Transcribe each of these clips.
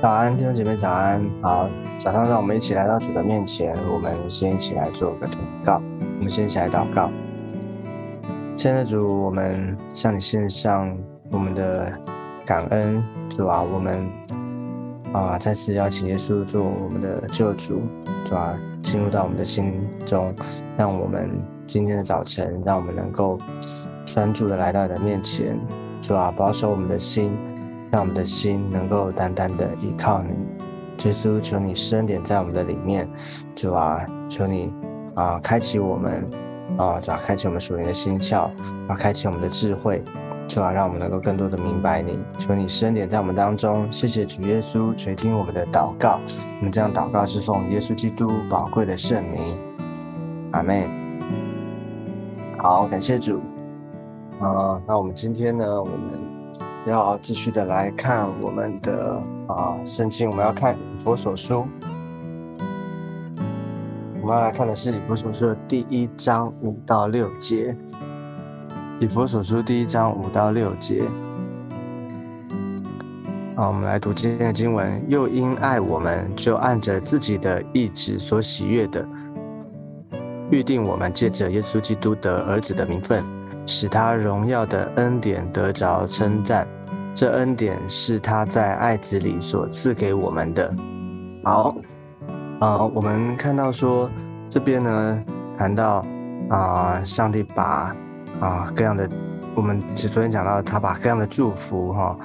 早安，弟兄姐妹，早安。好，早上让我们一起来到主的面前，我们先一起来做个祷告。我们先一起来祷告。亲爱的主，我们向你献上我们的感恩，主啊，我们啊再次邀请耶稣做我们的救主，主啊，进入到我们的心中，让我们今天的早晨，让我们能够专注的来到你的面前，主啊，保守我们的心。让我们的心能够单单的依靠你，耶稣，求你深点在我们的里面，主啊，求你啊，开启我们啊，主啊，开启我们属灵的心窍，啊，开启我们的智慧，主啊，让我们能够更多的明白你，求你深点在我们当中。谢谢主耶稣垂听我们的祷告，我们这样祷告是奉耶稣基督宝贵的圣名，阿妹。好，感谢主。啊，那我们今天呢，我们。要继续的来看我们的啊圣经，我们要看以佛所书，我们要来看的是以佛所书的第一章五到六节。以佛所书第一章五到六节，啊，我们来读今天的经文。又因爱我们，就按着自己的意志所喜悦的，预定我们借着耶稣基督的儿子的名分，使他荣耀的恩典得着称赞。这恩典是他在爱子里所赐给我们的。好，啊，我们看到说这边呢，谈到啊，上帝把啊各样的，我们昨天讲到，他把各样的祝福哈，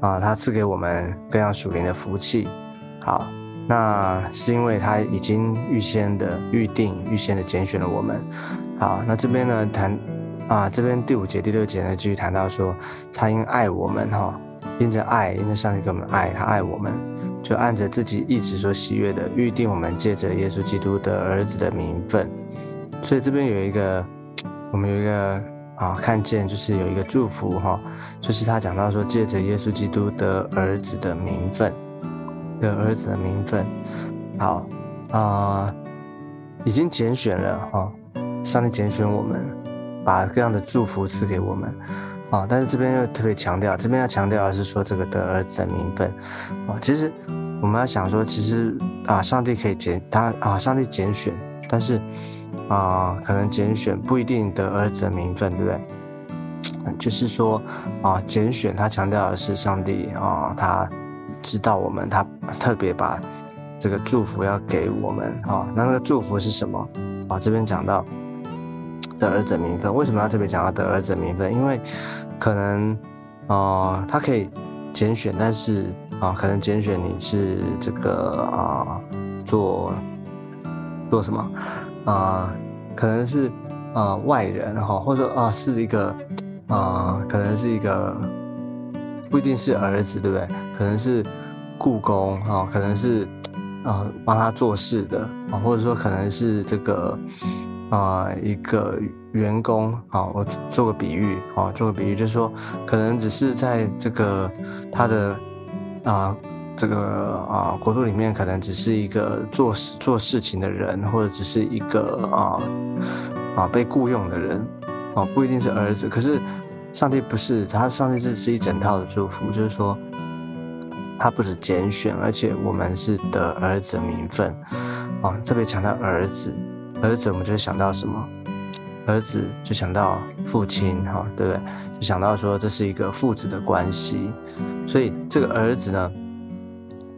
啊，他赐给我们各样属灵的福气。好，那是因为他已经预先的预定、预先的拣选了我们。好，那这边呢谈。啊，这边第五节、第六节呢，继续谈到说，他因爱我们哈，因着爱，因着上帝给我们爱，他爱我们，就按着自己一直所喜悦的预定我们借着耶稣基督的儿子的名分。所以这边有一个，我们有一个啊，看见就是有一个祝福哈，就是他讲到说，借着耶稣基督的儿子的名分，的儿子的名分，好啊，已经拣选了哈，上帝拣选我们。把各样的祝福赐给我们，啊！但是这边又特别强调，这边要强调的是说这个得儿子的名分，啊！其实我们要想说，其实啊，上帝可以拣他啊，上帝拣选，但是啊，可能拣选不一定得儿子的名分，对不对？就是说啊，拣选他强调的是上帝啊，他知道我们，他特别把这个祝福要给我们，啊，那那个祝福是什么？啊，这边讲到。得儿子名分，为什么要特别讲到得儿子名分？因为可能，啊，他可以拣选，但是啊，可能拣选你是这个啊，做做什么啊？可能是啊外人哈，或者说啊是一个啊，可能是一个不一定是儿子，对不对？可能是故宫哈，可能是啊帮他做事的啊，或者说可能是这个。啊，一个员工，好，我做个比喻，啊，做个比喻，就是说，可能只是在这个他的啊，这个啊国度里面，可能只是一个做事做事情的人，或者只是一个啊啊被雇佣的人，啊，不一定是儿子。可是上帝不是，他上帝是是一整套的祝福，就是说，他不止拣选，而且我们是得儿子名分，啊，特别强调儿子。儿子，我们就想到什么？儿子就想到父亲，哈，对不对？就想到说这是一个父子的关系，所以这个儿子呢，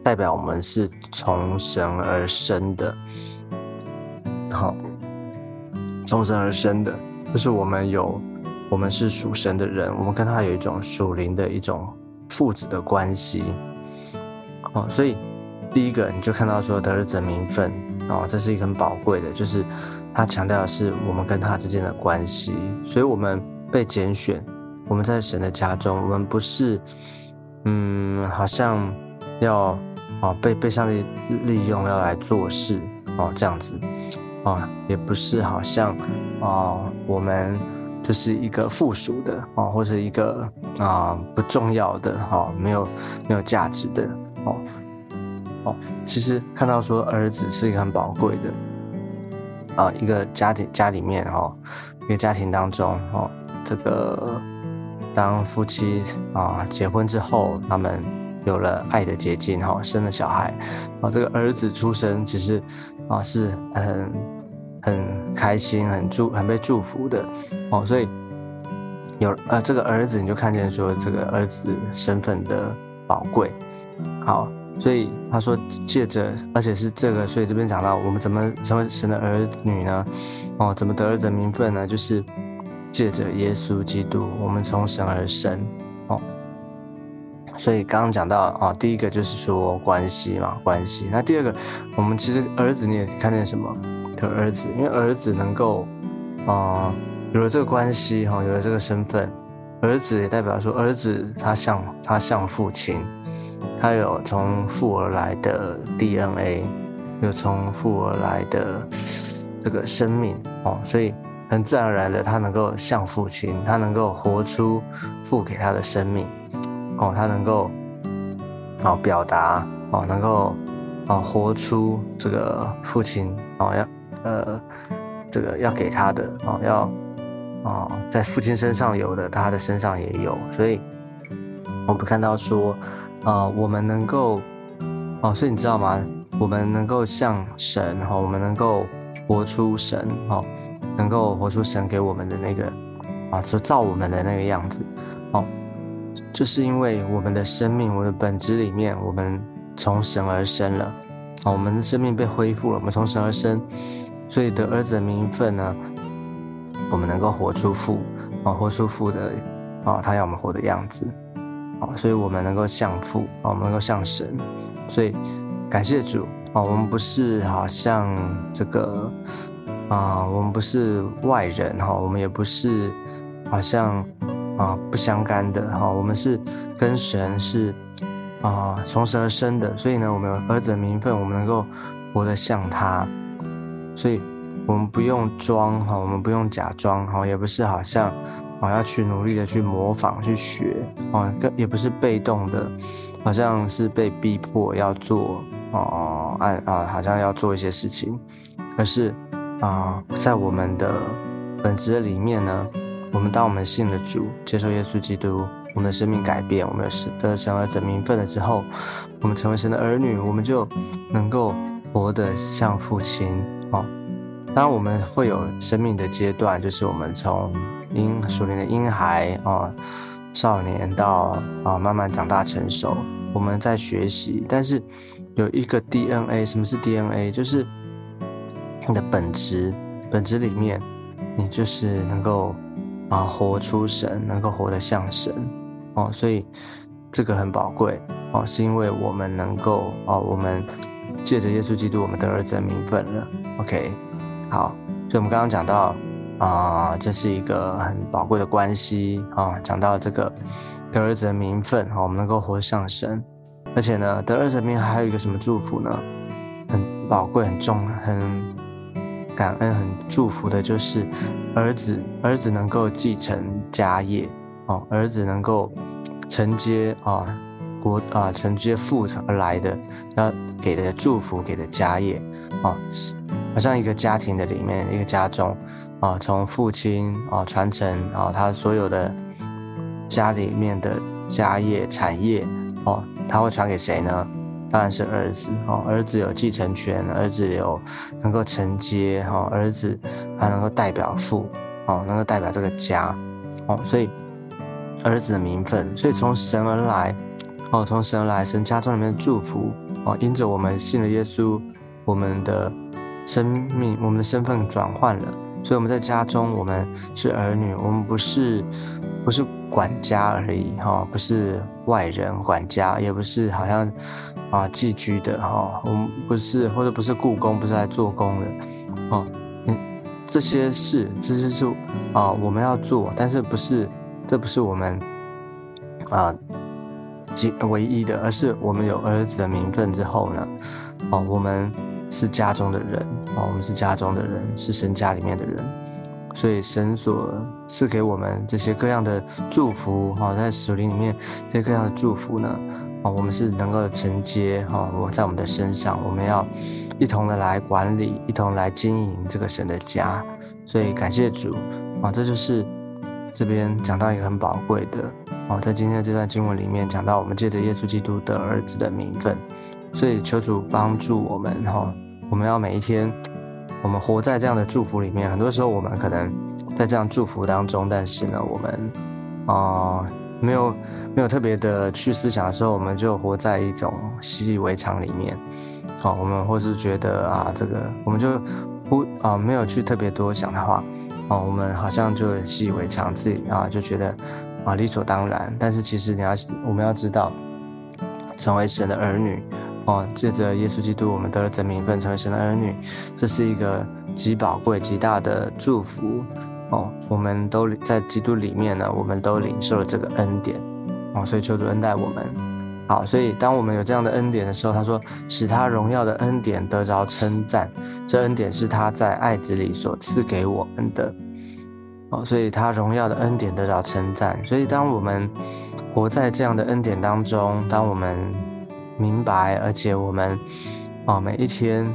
代表我们是从神而生的，好，从神而生的，就是我们有，我们是属神的人，我们跟他有一种属灵的一种父子的关系，哦，所以第一个你就看到说得儿子名分。哦，这是一个很宝贵的，就是他强调的是我们跟他之间的关系，所以我们被拣选，我们在神的家中，我们不是，嗯，好像要哦被被上帝利用要来做事哦这样子，哦也不是好像哦我们就是一个附属的哦或者一个啊不重要的哦没有没有价值的哦。其实看到说儿子是一个很宝贵的啊，一个家庭家里面哈，一个家庭当中哦，这个当夫妻啊结婚之后，他们有了爱的结晶，哈，生了小孩，啊，这个儿子出生其实啊是很很开心、很祝、很被祝福的，哦，所以有呃这个儿子，你就看见说这个儿子身份的宝贵，好，所以他说借着，而且是这个，所以这边讲到我们怎么成为神的儿女呢？哦，怎么得儿子名分呢？就是借着耶稣基督，我们从神而生，哦。所以刚刚讲到啊，第一个就是说关系嘛，关系。那第二个，我们其实儿子你也看见什么？的儿子，因为儿子能够啊，有了这个关系哈，有了这个身份，儿子也代表说，儿子他像他像父亲，他有从父而来的 DNA，有从父而来的这个生命哦，所以很自然而然的，他能够像父亲，他能够活出父给他的生命。哦，他能够哦表达哦，能够哦活出这个父亲哦要呃这个要给他的哦要哦在父亲身上有的，他的身上也有，所以我们看到说啊，我们能够哦，所以你知道吗？我们能够像神哈，我们能够活出神哦，能够活出神给我们的那个啊，就造我们的那个样子哦。就是因为我们的生命，我的本质里面，我们从神而生了，啊，我们的生命被恢复了，我们从神而生，所以得儿子的名分呢，我们能够活出父，啊，活出父的，啊，他要我们活的样子，啊，所以我们能够像父，啊，我们能够像神，所以感谢主，啊，我们不是好像这个，啊，我们不是外人，哈，我们也不是好像。啊，不相干的哈，我们是跟神是啊从神而生的，所以呢，我们有儿子的名分，我们能够活得像他，所以我们不用装哈，我们不用假装哈，也不是好像啊要去努力的去模仿去学啊，也不是被动的，好像是被逼迫要做啊按啊好像要做一些事情，而是啊在我们的本质里面呢。我们当我们信了主，接受耶稣基督，我们的生命改变，我们有得神儿子名分了之后，我们成为神的儿女，我们就能够活得像父亲哦。当，我们会有生命的阶段，就是我们从婴属灵的婴孩啊，少年到啊慢慢长大成熟，我们在学习。但是有一个 DNA，什么是 DNA？就是你的本质，本质里面，你就是能够。啊，活出神，能够活得像神，哦，所以这个很宝贵哦，是因为我们能够哦，我们借着耶稣基督，我们的儿子名分了。OK，好，所以我们刚刚讲到啊，这是一个很宝贵的关系啊，讲到这个得儿子的名分哦，我们能够活像神，而且呢，得儿子的名还有一个什么祝福呢？很宝贵、很重、很。感恩很祝福的就是儿子，儿子能够继承家业哦，儿子能够承接啊国啊承接父而来的那给的祝福，给的家业啊，好像一个家庭的里面一个家中啊，从父亲啊传承啊他所有的家里面的家业产业哦，他会传给谁呢？当然是儿子哦，儿子有继承权，儿子有能够承接哈，儿子他能够代表父哦，能够代表这个家哦，所以儿子的名分，所以从神而来哦，从神而来，神家中里面的祝福哦，因着我们信了耶稣，我们的生命，我们的身份转换了，所以我们在家中，我们是儿女，我们不是不是管家而已哈，不是外人管家，也不是好像。啊，寄居的哈，我们不是，或者不是故宫，不是来做工的，哦，嗯，这些事，这些是啊，我们要做，但是不是，这不是我们啊，几唯一的，而是我们有儿子的名分之后呢，哦，我们是家中的人，啊，我们是家中的人，是神家里面的人，所以神所赐给我们这些各样的祝福，哈，在属灵里面这些各样的祝福呢啊。我们是能够承接哈，我在我们的身上，我们要一同的来管理，一同来经营这个神的家。所以感谢主啊，这就是这边讲到一个很宝贵的哦，在今天的这段经文里面讲到，我们借着耶稣基督的儿子的名分，所以求主帮助我们哈，我们要每一天，我们活在这样的祝福里面。很多时候我们可能在这样祝福当中，但是呢，我们啊没有没有特别的去思想的时候，我们就活在一种习以为常里面。好，我们或是觉得啊，这个我们就不啊没有去特别多想的话。哦，我们好像就习以为常，自己啊就觉得啊理所当然。但是其实你要，我们要知道，成为神的儿女，哦，借着耶稣基督，我们得了这名分，成为神的儿女，这是一个极宝贵、极大的祝福。哦，我们都在基督里面呢，我们都领受了这个恩典。哦，所以求主恩待我们。好，所以当我们有这样的恩典的时候，他说使他荣耀的恩典得着称赞，这恩典是他在爱子里所赐给我们的。哦，所以他荣耀的恩典得着称赞。所以当我们活在这样的恩典当中，当我们明白，而且我们啊每一天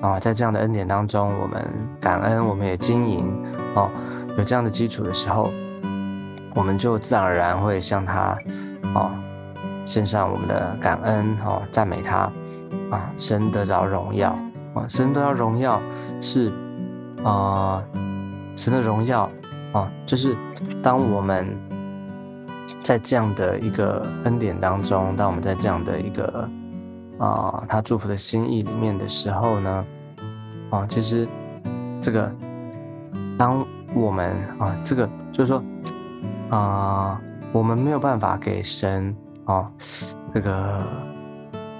啊在这样的恩典当中，我们感恩，我们也经营哦，有这样的基础的时候，我们就自然而然会向他哦。献上我们的感恩哦，赞美他啊，神得着荣耀啊，神得着荣耀是啊，神的荣耀啊，就是当我们在这样的一个恩典当中，当我们在这样的一个啊，他祝福的心意里面的时候呢，啊，其实这个当我们啊，这个就是说啊，我们没有办法给神。啊，这个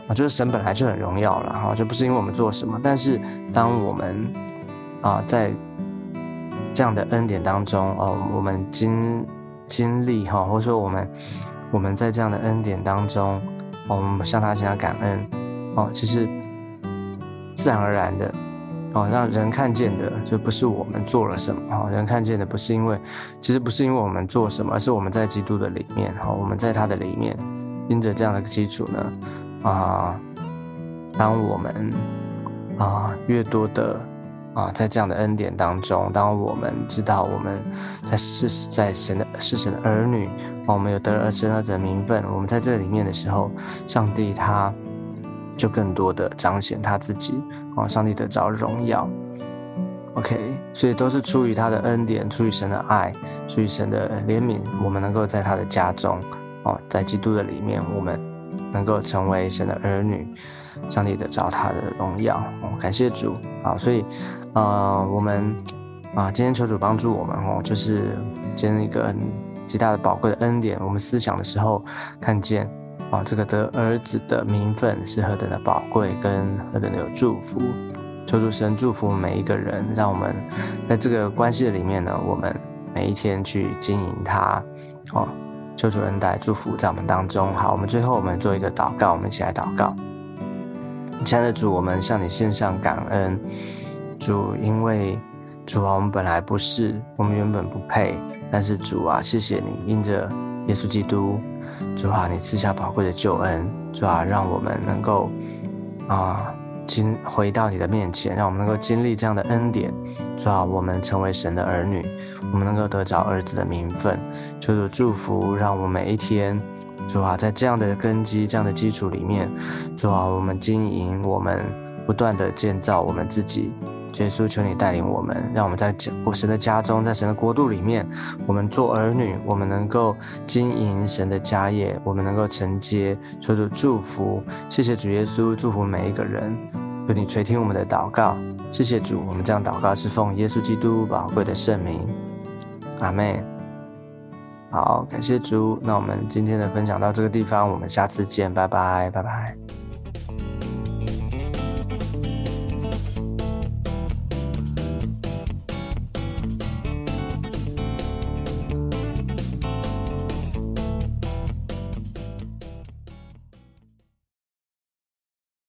啊，就是神本来就很荣耀了哈，就不是因为我们做什么，但是当我们啊在这样的恩典当中哦，我们经经历哈，或者说我们我们在这样的恩典当中，我们向他向他感恩哦，其实自然而然的哦，让人看见的就不是我们做了什么哈，人看见的不是因为，其实不是因为我们做什么，而是我们在基督的里面哈，我们在他的里面。因着这样的基础呢，啊，当我们啊越多的啊在这样的恩典当中，当我们知道我们在是在神的是神的儿女，啊我们有得了神儿子的名分，我们在这里面的时候，上帝他就更多的彰显他自己，啊，上帝得着荣耀。OK，所以都是出于他的恩典，出于神的爱，出于神的怜悯，我们能够在他的家中。哦，在基督的里面，我们能够成为神的儿女，上帝得着他的荣耀。哦，感谢主。啊，所以，呃，我们啊，今天求主帮助我们哦，就是今天一个很极大的宝贵的恩典。我们思想的时候，看见啊，这个得儿子的名分是何等的宝贵，跟何等的有祝福。求主神祝福每一个人，让我们在这个关系里面呢，我们每一天去经营它。哦。求主恩待祝福在我们当中。好，我们最后我们做一个祷告，我们一起来祷告。亲爱的主，我们向你献上感恩。主，因为主啊，我们本来不是，我们原本不配，但是主啊，谢谢你，因着耶稣基督，主啊，你赐下宝贵的救恩，主啊，让我们能够啊。经回到你的面前，让我们能够经历这样的恩典，主啊，我们成为神的儿女，我们能够得着儿子的名分，求主祝福，让我们每一天，主啊，在这样的根基、这样的基础里面，主啊，我们经营，我们不断的建造我们自己。耶稣，求你带领我们，让我们在神的家中，在神的国度里面，我们做儿女，我们能够经营神的家业，我们能够承接，求主祝福。谢谢主耶稣，祝福每一个人。求你垂听我们的祷告。谢谢主，我们这样祷告是奉耶稣基督宝贵的圣名。阿妹，好，感谢主。那我们今天的分享到这个地方，我们下次见，拜拜，拜拜。